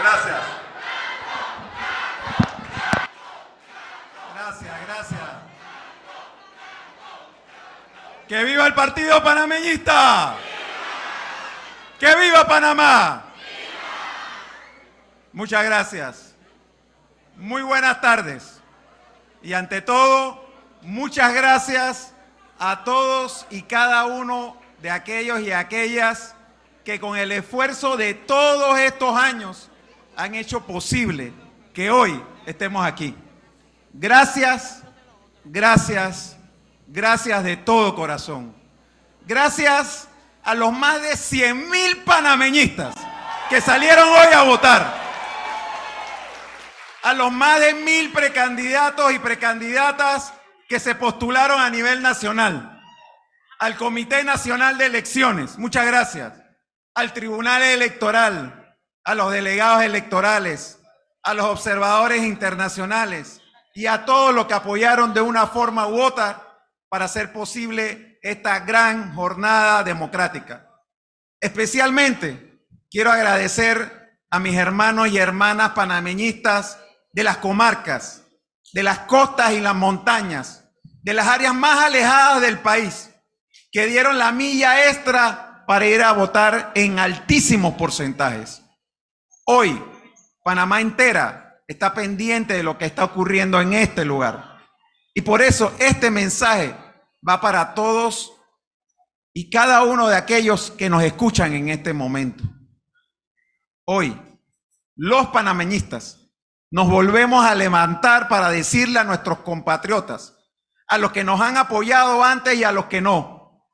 Gracias. Gracias, gracias. ¡Que viva el Partido Panameñista! ¡Que viva Panamá! Muchas gracias. Muy buenas tardes. Y ante todo, muchas gracias a todos y cada uno de aquellos y aquellas que con el esfuerzo de todos estos años han hecho posible que hoy estemos aquí. Gracias, gracias, gracias de todo corazón. Gracias a los más de 100 mil panameñistas que salieron hoy a votar. A los más de mil precandidatos y precandidatas que se postularon a nivel nacional. Al Comité Nacional de Elecciones, muchas gracias. Al Tribunal Electoral, a los delegados electorales, a los observadores internacionales y a todos los que apoyaron de una forma u otra para hacer posible esta gran jornada democrática. Especialmente quiero agradecer a mis hermanos y hermanas panameñistas de las comarcas, de las costas y las montañas, de las áreas más alejadas del país, que dieron la milla extra para ir a votar en altísimos porcentajes. Hoy, Panamá entera está pendiente de lo que está ocurriendo en este lugar. Y por eso este mensaje va para todos y cada uno de aquellos que nos escuchan en este momento. Hoy, los panameñistas nos volvemos a levantar para decirle a nuestros compatriotas, a los que nos han apoyado antes y a los que no,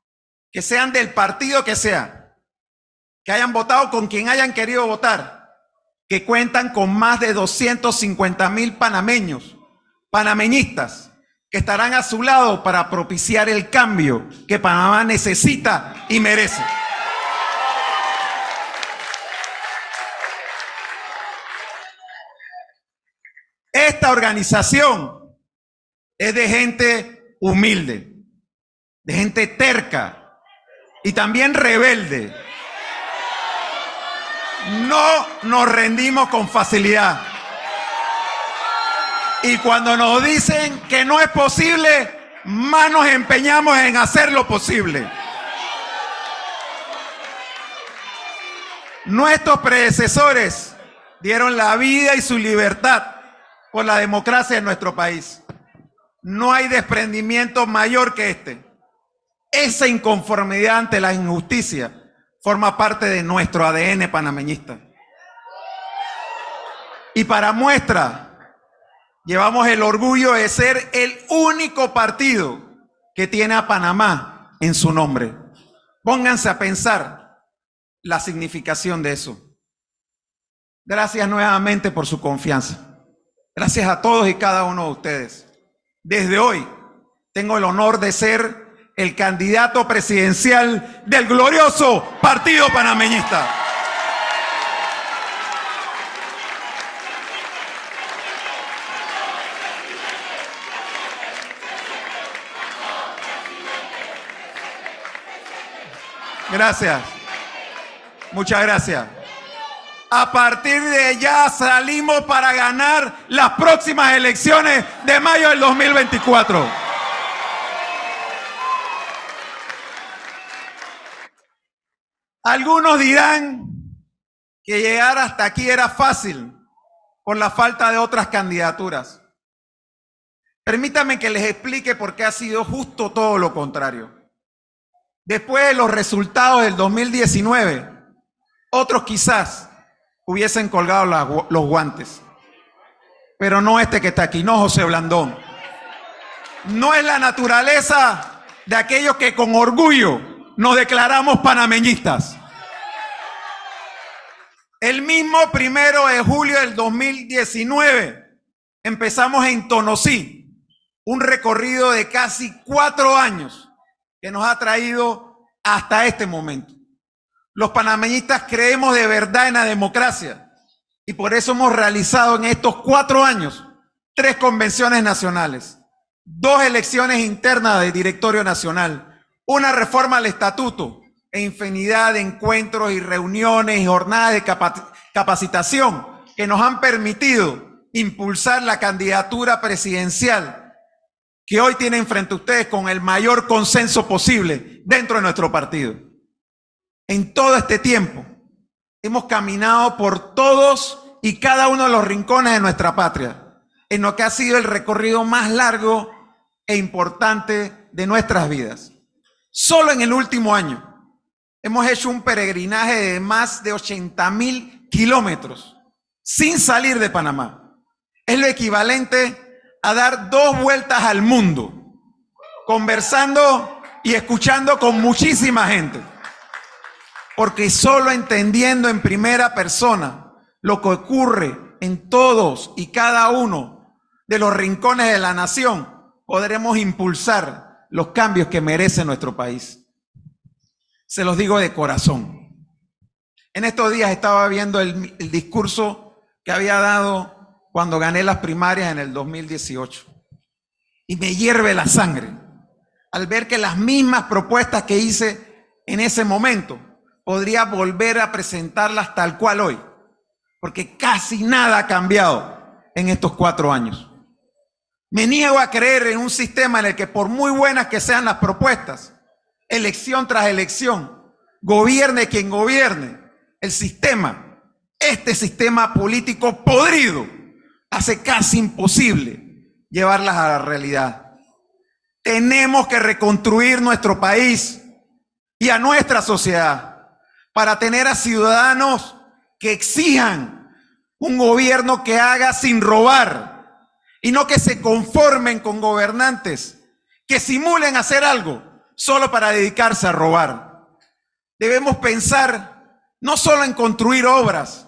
que sean del partido que sea, que hayan votado con quien hayan querido votar, que cuentan con más de 250 mil panameños, panameñistas, que estarán a su lado para propiciar el cambio que Panamá necesita y merece. Esta organización es de gente humilde, de gente terca y también rebelde. No nos rendimos con facilidad. Y cuando nos dicen que no es posible, más nos empeñamos en hacer lo posible. Nuestros predecesores dieron la vida y su libertad por la democracia en nuestro país. No hay desprendimiento mayor que este. Esa inconformidad ante la injusticia forma parte de nuestro ADN panameñista. Y para muestra, llevamos el orgullo de ser el único partido que tiene a Panamá en su nombre. Pónganse a pensar la significación de eso. Gracias nuevamente por su confianza. Gracias a todos y cada uno de ustedes. Desde hoy tengo el honor de ser el candidato presidencial del glorioso Partido Panameñista. Gracias. Muchas gracias. A partir de ya salimos para ganar las próximas elecciones de mayo del 2024. Algunos dirán que llegar hasta aquí era fácil por la falta de otras candidaturas. Permítanme que les explique por qué ha sido justo todo lo contrario. Después de los resultados del 2019, otros quizás hubiesen colgado los guantes. Pero no este que está aquí, no José Blandón. No es la naturaleza de aquellos que con orgullo nos declaramos panameñistas. El mismo primero de julio del 2019 empezamos en Tonosí, un recorrido de casi cuatro años que nos ha traído hasta este momento. Los panameñistas creemos de verdad en la democracia y por eso hemos realizado en estos cuatro años tres convenciones nacionales, dos elecciones internas de directorio nacional, una reforma al estatuto e infinidad de encuentros y reuniones y jornadas de capacitación que nos han permitido impulsar la candidatura presidencial que hoy tienen frente a ustedes con el mayor consenso posible dentro de nuestro partido. En todo este tiempo hemos caminado por todos y cada uno de los rincones de nuestra patria, en lo que ha sido el recorrido más largo e importante de nuestras vidas. Solo en el último año hemos hecho un peregrinaje de más de 80 mil kilómetros sin salir de Panamá. Es lo equivalente a dar dos vueltas al mundo, conversando y escuchando con muchísima gente. Porque solo entendiendo en primera persona lo que ocurre en todos y cada uno de los rincones de la nación, podremos impulsar los cambios que merece nuestro país. Se los digo de corazón. En estos días estaba viendo el, discurso que había dado cuando gané las primarias en el 2018. Y me hierve la sangre al ver que las mismas propuestas que hice en ese momento podría volver a presentarlas tal cual hoy. Porque casi nada ha cambiado en estos cuatro años. Me niego a creer en un sistema en el que por muy buenas que sean las propuestas, elección tras elección, gobierne quien gobierne, el sistema, este sistema político podrido, hace casi imposible llevarlas a la realidad. Tenemos que reconstruir nuestro país y a nuestra sociedad para tener a ciudadanos que exijan un gobierno que haga sin robar y no que se conformen con gobernantes que simulen hacer algo solo para dedicarse a robar. Debemos pensar no solo en construir obras,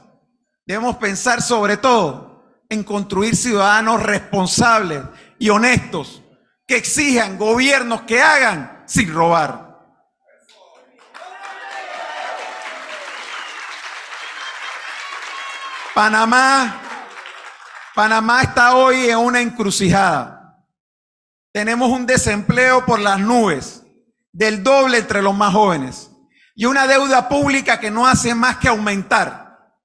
debemos pensar sobre todo en construir ciudadanos responsables y honestos que exijan gobiernos que hagan sin robar. Panamá Panamá está hoy en una encrucijada. Tenemos un desempleo por las nubes, del doble entre los más jóvenes, y una deuda pública que no hace más que aumentar.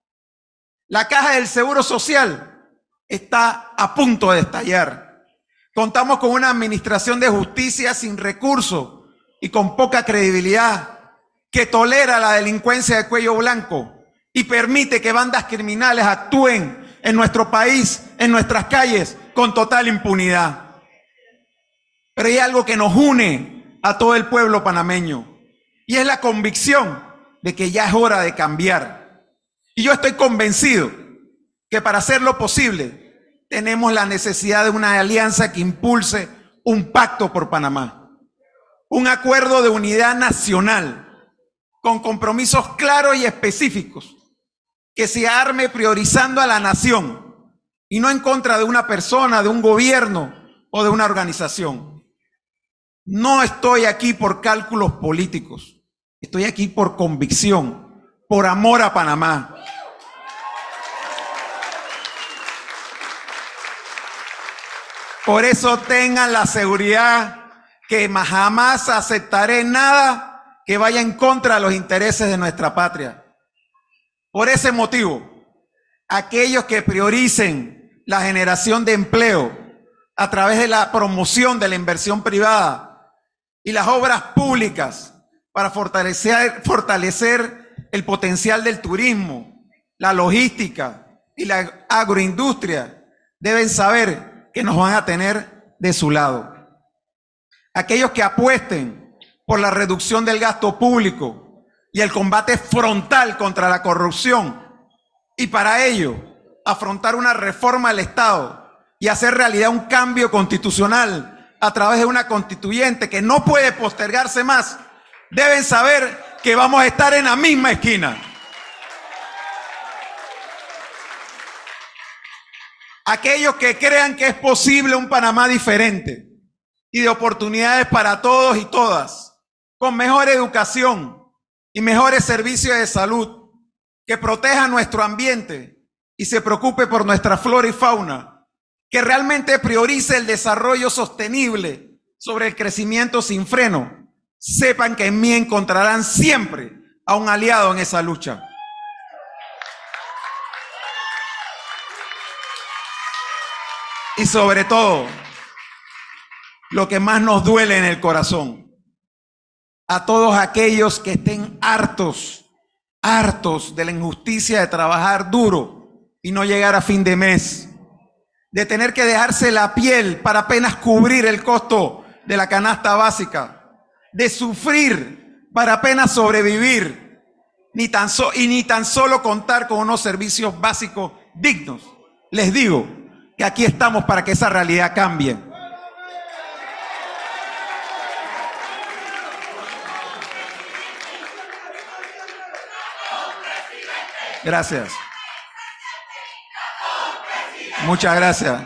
La caja del Seguro Social está a punto de estallar. Contamos con una administración de justicia sin recursos y con poca credibilidad, que tolera la delincuencia de cuello blanco y permite que bandas criminales actúen en nuestro país, en nuestras calles, con total impunidad. Pero hay algo que nos une a todo el pueblo panameño y es la convicción de que ya es hora de cambiar. Y yo estoy convencido que para hacerlo posible tenemos la necesidad de una alianza que impulse un pacto por Panamá, un acuerdo de unidad nacional con compromisos claros y específicos que se arme priorizando a la nación y no en contra de una persona, de un gobierno o de una organización. No estoy aquí por cálculos políticos, estoy aquí por convicción, por amor a Panamá. Por eso tengan la seguridad que jamás aceptaré nada que vaya en contra de los intereses de nuestra patria. Por ese motivo, aquellos que prioricen la generación de empleo a través de la promoción de la inversión privada y las obras públicas para fortalecer, el potencial del turismo, la logística y la agroindustria, deben saber que nos van a tener de su lado. Aquellos que apuesten por la reducción del gasto público, y el combate frontal contra la corrupción. Y para ello, afrontar una reforma al Estado y hacer realidad un cambio constitucional a través de una constituyente que no puede postergarse más, deben saber que vamos a estar en la misma esquina. Aquellos que crean que es posible un Panamá diferente y de oportunidades para todos y todas, con mejor educación, y mejores servicios de salud, que proteja nuestro ambiente y se preocupe por nuestra flora y fauna, que realmente priorice el desarrollo sostenible sobre el crecimiento sin freno, sepan que en mí encontrarán siempre a un aliado en esa lucha. Y sobre todo, lo que más nos duele en el corazón, a todos aquellos que estén hartos, hartos de la injusticia de trabajar duro y no llegar a fin de mes, de tener que dejarse la piel para apenas cubrir el costo de la canasta básica, de sufrir para apenas sobrevivir, ni tan y ni tan solo contar con unos servicios básicos dignos. Les digo que aquí estamos para que esa realidad cambie. Gracias. Muchas gracias.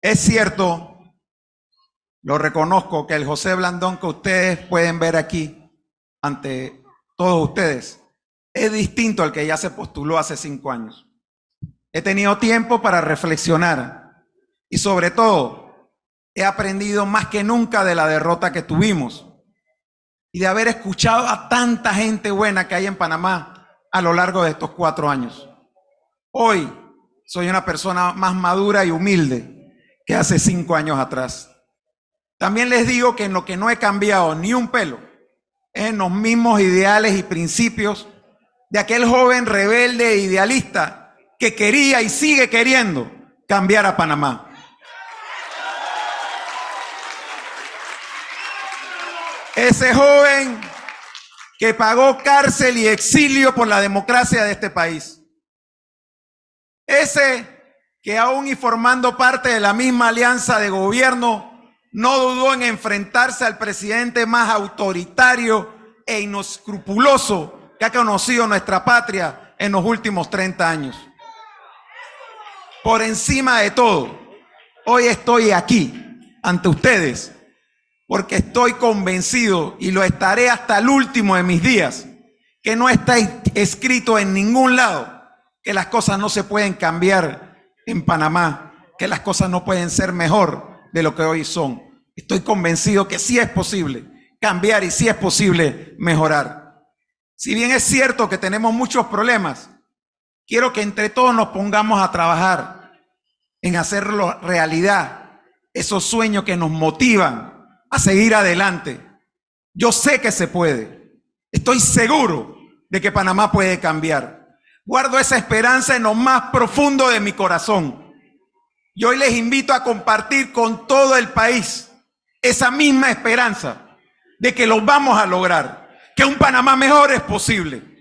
Es cierto, lo reconozco, que el José Blandón que ustedes pueden ver aquí ante todos ustedes es distinto al que ya se postuló hace cinco años. He tenido tiempo para reflexionar y sobre todo he aprendido más que nunca de la derrota que tuvimos y de haber escuchado a tanta gente buena que hay en Panamá a lo largo de estos cuatro años. Hoy soy una persona más madura y humilde que hace cinco años atrás. También les digo que en lo que no he cambiado ni un pelo es en los mismos ideales y principios de aquel joven rebelde e idealista que quería y sigue queriendo cambiar a Panamá. Ese joven que pagó cárcel y exilio por la democracia de este país. Ese que aún y formando parte de la misma alianza de gobierno, no dudó en enfrentarse al presidente más autoritario e inescrupuloso que ha conocido nuestra patria en los últimos 30 años. Por encima de todo, hoy estoy aquí ante ustedes porque estoy convencido y lo estaré hasta el último de mis días, que no está escrito en ningún lado que las cosas no se pueden cambiar en Panamá, que las cosas no pueden ser mejor de lo que hoy son. Estoy convencido que sí es posible cambiar y sí es posible mejorar. Si bien es cierto que tenemos muchos problemas, quiero que entre todos nos pongamos a trabajar en hacerlo realidad, esos sueños que nos motivan a seguir adelante. Yo sé que se puede. Estoy seguro de que Panamá puede cambiar. Guardo esa esperanza en lo más profundo de mi corazón. Y hoy les invito a compartir con todo el país esa misma esperanza de que lo vamos a lograr, que un Panamá mejor es posible.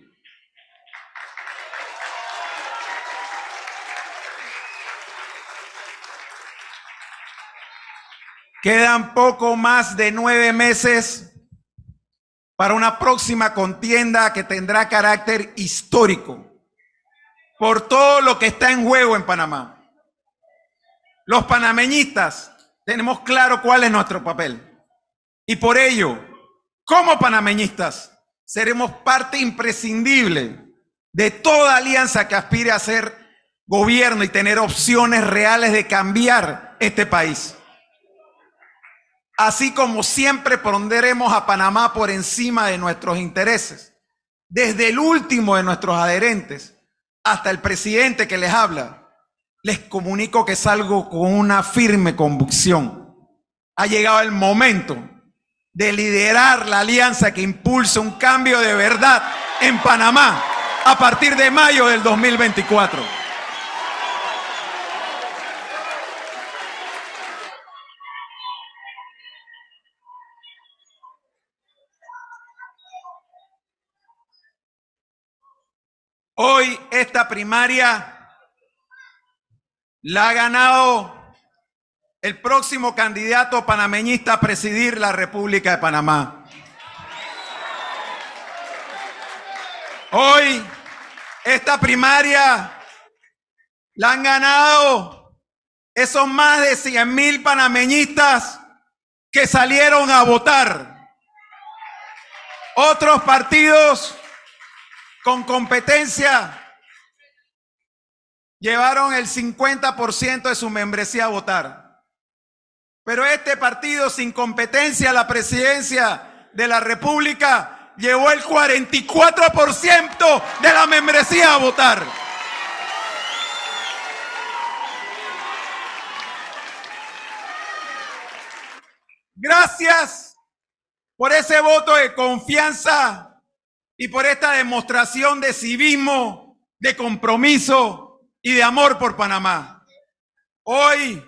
Quedan poco más de nueve meses para una próxima contienda que tendrá carácter histórico por todo lo que está en juego en Panamá. Los panameñistas tenemos claro cuál es nuestro papel y por ello, como panameñistas, seremos parte imprescindible de toda alianza que aspire a ser gobierno y tener opciones reales de cambiar este país. Así como siempre ponderemos a Panamá por encima de nuestros intereses, desde el último de nuestros adherentes hasta el presidente que les habla, les comunico que salgo con una firme convicción. Ha llegado el momento de liderar la alianza que impulsa un cambio de verdad en Panamá a partir de mayo del 2024. Hoy esta primaria la ha ganado el próximo candidato panameñista a presidir la República de Panamá. Hoy esta primaria la han ganado esos más de 100 mil panameñistas que salieron a votar. Otros partidos con competencia, llevaron el 50% de su membresía a votar. Pero este partido sin competencia a la presidencia de la República llevó el 44% de la membresía a votar. Gracias por ese voto de confianza y por esta demostración de civismo, de compromiso y de amor por Panamá. Hoy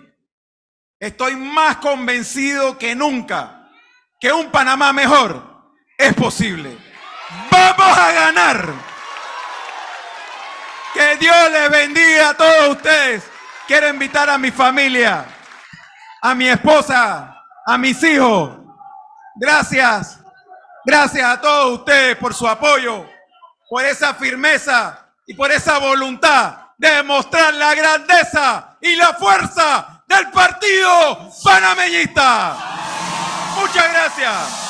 estoy más convencido que nunca que un Panamá mejor es posible. Vamos a ganar. Que Dios les bendiga a todos ustedes. Quiero invitar a mi familia, a mi esposa, a mis hijos. Gracias. Gracias a todos ustedes por su apoyo, por esa firmeza y por esa voluntad de demostrar la grandeza y la fuerza del partido panameñista. Muchas gracias.